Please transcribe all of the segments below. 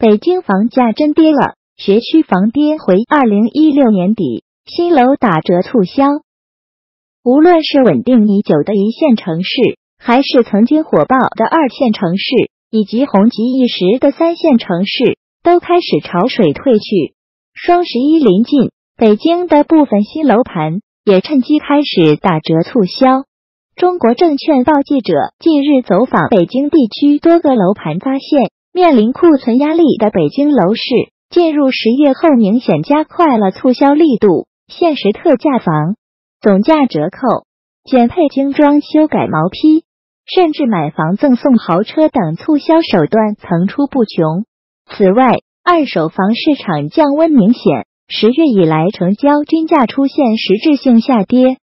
北京房价真跌了，学区房跌回二零一六年底，新楼打折促销。无论是稳定已久的一线城市，还是曾经火爆的二线城市，以及红极一时的三线城市，都开始潮水退去。双十一临近，北京的部分新楼盘也趁机开始打折促销。中国证券报记者近日走访北京地区多个楼盘，发现面临库存压力的北京楼市，进入十月后明显加快了促销力度，限时特价房。总价折扣、减配精装修改毛坯，甚至买房赠送豪车等促销手段层出不穷。此外，二手房市场降温明显，十月以来成交均价出现实质性下跌。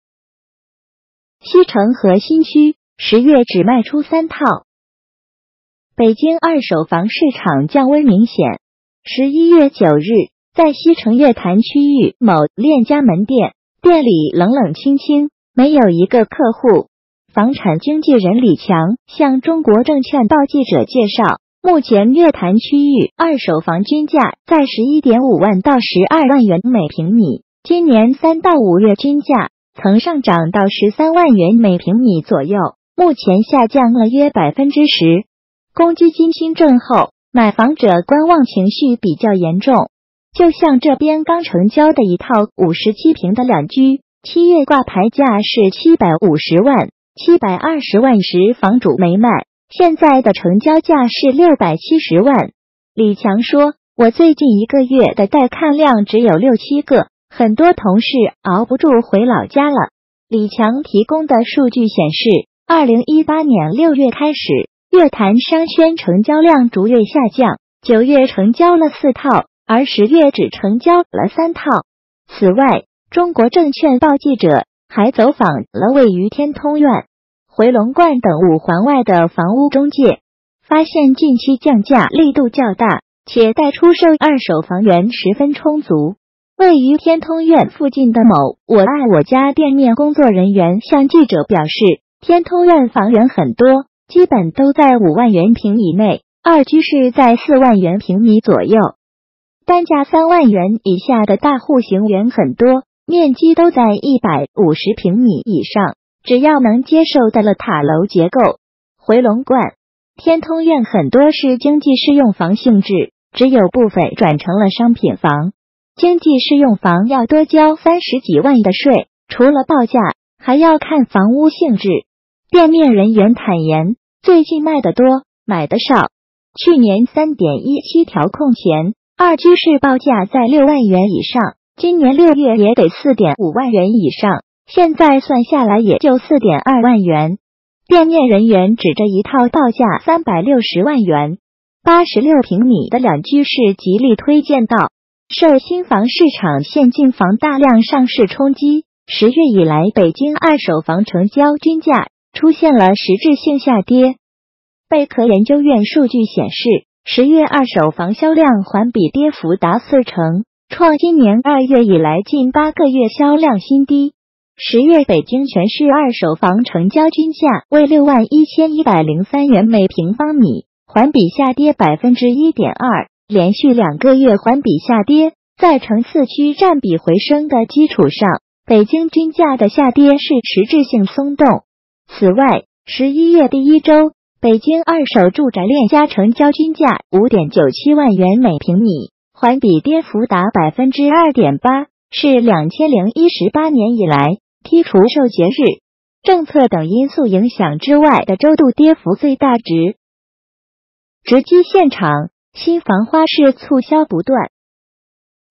西城和新区十月只卖出三套。北京二手房市场降温明显，十一月九日，在西城月坛区域某链家门店。店里冷冷清清，没有一个客户。房产经纪人李强向中国证券报记者介绍，目前月坛区域二手房均价在十一点五万到十二万元每平米，今年三到五月均价曾上涨到十三万元每平米左右，目前下降了约百分之十。公积金新政后，买房者观望情绪比较严重。就像这边刚成交的一套五十七平的两居，七月挂牌价是七百五十万，七百二十万时房主没卖，现在的成交价是六百七十万。李强说：“我最近一个月的带看量只有六七个，很多同事熬不住回老家了。”李强提供的数据显示，二零一八年六月开始，月坛商圈成交量逐月下降，九月成交了四套。而十月只成交了三套。此外，中国证券报记者还走访了位于天通苑、回龙观等五环外的房屋中介，发现近期降价力度较大，且待出售二手房源十分充足。位于天通苑附近的某“我爱我家”店面工作人员向记者表示，天通苑房源很多，基本都在五万元平以内，二居室在四万元平米左右。单价三万元以下的大户型源很多，面积都在一百五十平米以上，只要能接受的了塔楼结构。回龙观、天通苑很多是经济适用房性质，只有部分转成了商品房。经济适用房要多交三十几万的税，除了报价，还要看房屋性质。店面人员坦言，最近卖的多，买的少。去年三点一七调控前。二居室报价在六万元以上，今年六月也得四点五万元以上，现在算下来也就四点二万元。店面人员指着一套报价三百六十万元、八十六平米的两居室，极力推荐道：受新房市场现进房大量上市冲击，十月以来北京二手房成交均价出现了实质性下跌。贝壳研究院数据显示。十月二手房销量环比跌幅达四成，创今年二月以来近八个月销量新低。十月北京全市二手房成交均价为六万一千一百零三元每平方米，环比下跌百分之一点二，连续两个月环比下跌。在城四区占比回升的基础上，北京均价的下跌是实质性松动。此外，十一月第一周。北京二手住宅链家成交均价五点九七万元每平米，环比跌幅达百分之二点八，是两千零一十八年以来剔除受节日、政策等因素影响之外的周度跌幅最大值。直击现场，新房花市促销不断。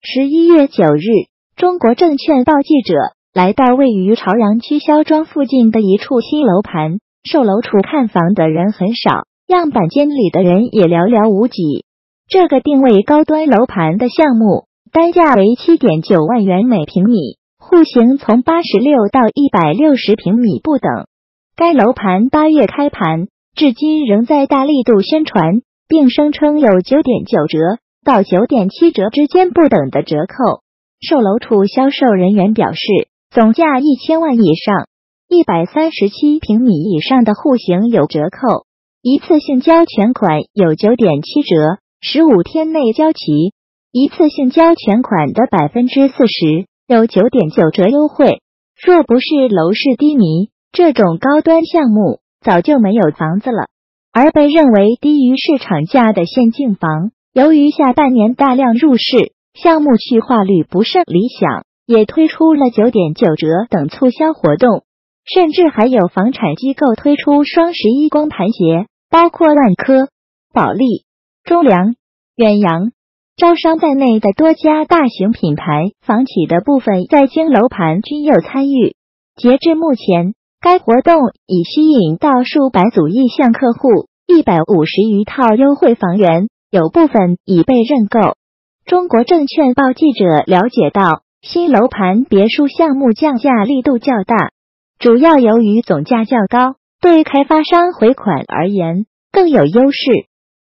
十一月九日，中国证券报记者来到位于朝阳区肖庄附近的一处新楼盘。售楼处看房的人很少，样板间里的人也寥寥无几。这个定位高端楼盘的项目，单价为七点九万元每平米，户型从八十六到一百六十平米不等。该楼盘八月开盘，至今仍在大力度宣传，并声称有九点九折到九点七折之间不等的折扣。售楼处销售人员表示，总价一千万以上。一百三十七平米以上的户型有折扣，一次性交全款有九点七折，十五天内交齐，一次性交全款的百分之四十有九点九折优惠。若不是楼市低迷，这种高端项目早就没有房子了。而被认为低于市场价的限境房，由于下半年大量入市，项目去化率不甚理想，也推出了九点九折等促销活动。甚至还有房产机构推出双十一光盘节，包括万科、保利、中粮、远洋、招商在内的多家大型品牌房企的部分在京楼盘均有参与。截至目前，该活动已吸引到数百组意向客户，一百五十余套优惠房源，有部分已被认购。中国证券报记者了解到，新楼盘别墅项目降价力度较大。主要由于总价较高，对开发商回款而言更有优势。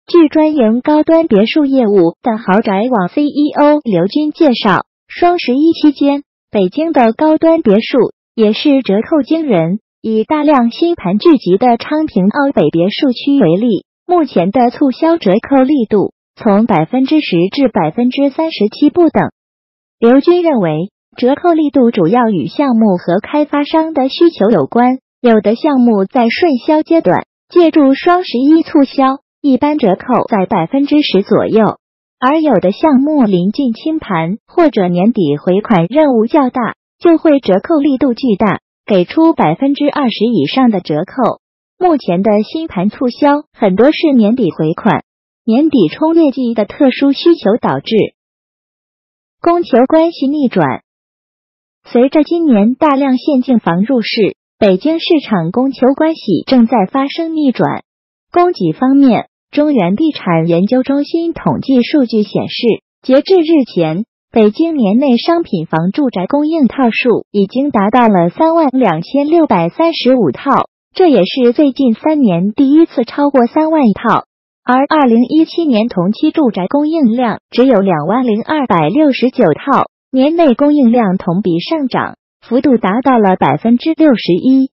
据专营高端别墅业务的豪宅网 CEO 刘军介绍，双十一期间，北京的高端别墅也是折扣惊人。以大量新盘聚集的昌平奥北别墅区为例，目前的促销折扣力度从百分之十至百分之三十七不等。刘军认为。折扣力度主要与项目和开发商的需求有关，有的项目在顺销阶段，借助双十一促销，一般折扣在百分之十左右；而有的项目临近清盘或者年底回款任务较大，就会折扣力度巨大，给出百分之二十以上的折扣。目前的新盘促销很多是年底回款，年底冲业绩的特殊需求导致供求关系逆转。随着今年大量限境房入市，北京市场供求关系正在发生逆转。供给方面，中原地产研究中心统计数据显示，截至日前，北京年内商品房住宅供应套数已经达到了三万两千六百三十五套，这也是最近三年第一次超过三万套。而二零一七年同期住宅供应量只有两万零二百六十九套。年内供应量同比上涨幅度达到了百分之六十一。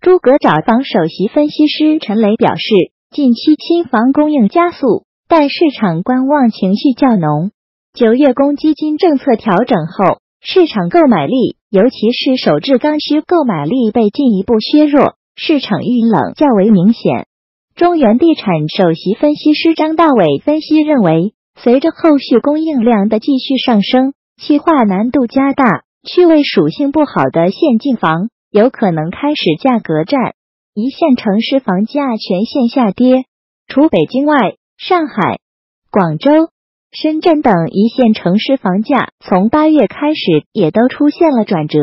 诸葛找房首席分析师陈雷表示，近期新房供应加速，但市场观望情绪较浓。九月公积金政策调整后，市场购买力，尤其是首置刚需购买力被进一步削弱，市场遇冷较为明显。中原地产首席分析师张大伟分析认为，随着后续供应量的继续上升。气化难度加大，区位属性不好的限境房有可能开始价格战。一线城市房价全线下跌，除北京外，上海、广州、深圳等一线城市房价从八月开始也都出现了转折。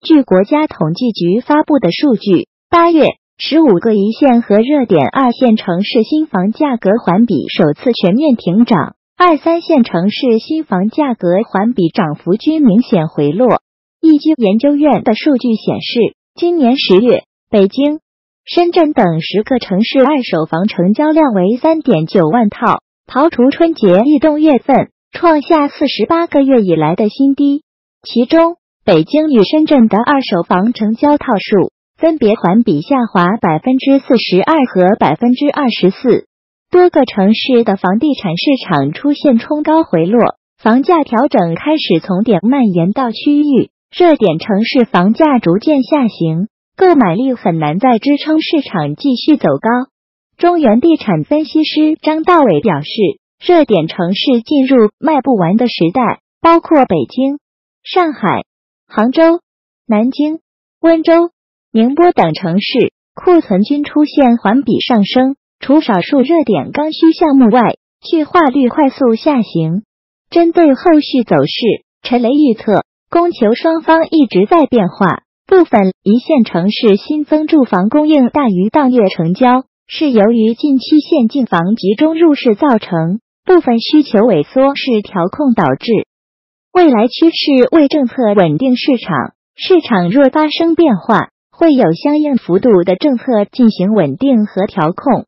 据国家统计局发布的数据，八月十五个一线和热点二线城市新房价格环比首次全面停涨。二三线城市新房价格环比涨幅均明显回落。易居研究院的数据显示，今年十月，北京、深圳等十个城市二手房成交量为三点九万套，刨除春节异动月份，创下四十八个月以来的新低。其中，北京与深圳的二手房成交套数分别环比下滑百分之四十二和百分之二十四。多个城市的房地产市场出现冲高回落，房价调整开始从点蔓延到区域，热点城市房价逐渐下行，购买力很难再支撑市场继续走高。中原地产分析师张大伟表示，热点城市进入卖不完的时代，包括北京、上海、杭州、南京、温州、宁波等城市，库存均出现环比上升。除少数热点刚需项目外，去化率快速下行。针对后续走势，陈雷预测，供求双方一直在变化。部分一线城市新增住房供应大于当月成交，是由于近期限境房集中入市造成；部分需求萎缩是调控导致。未来趋势为政策稳定市场，市场若发生变化，会有相应幅度的政策进行稳定和调控。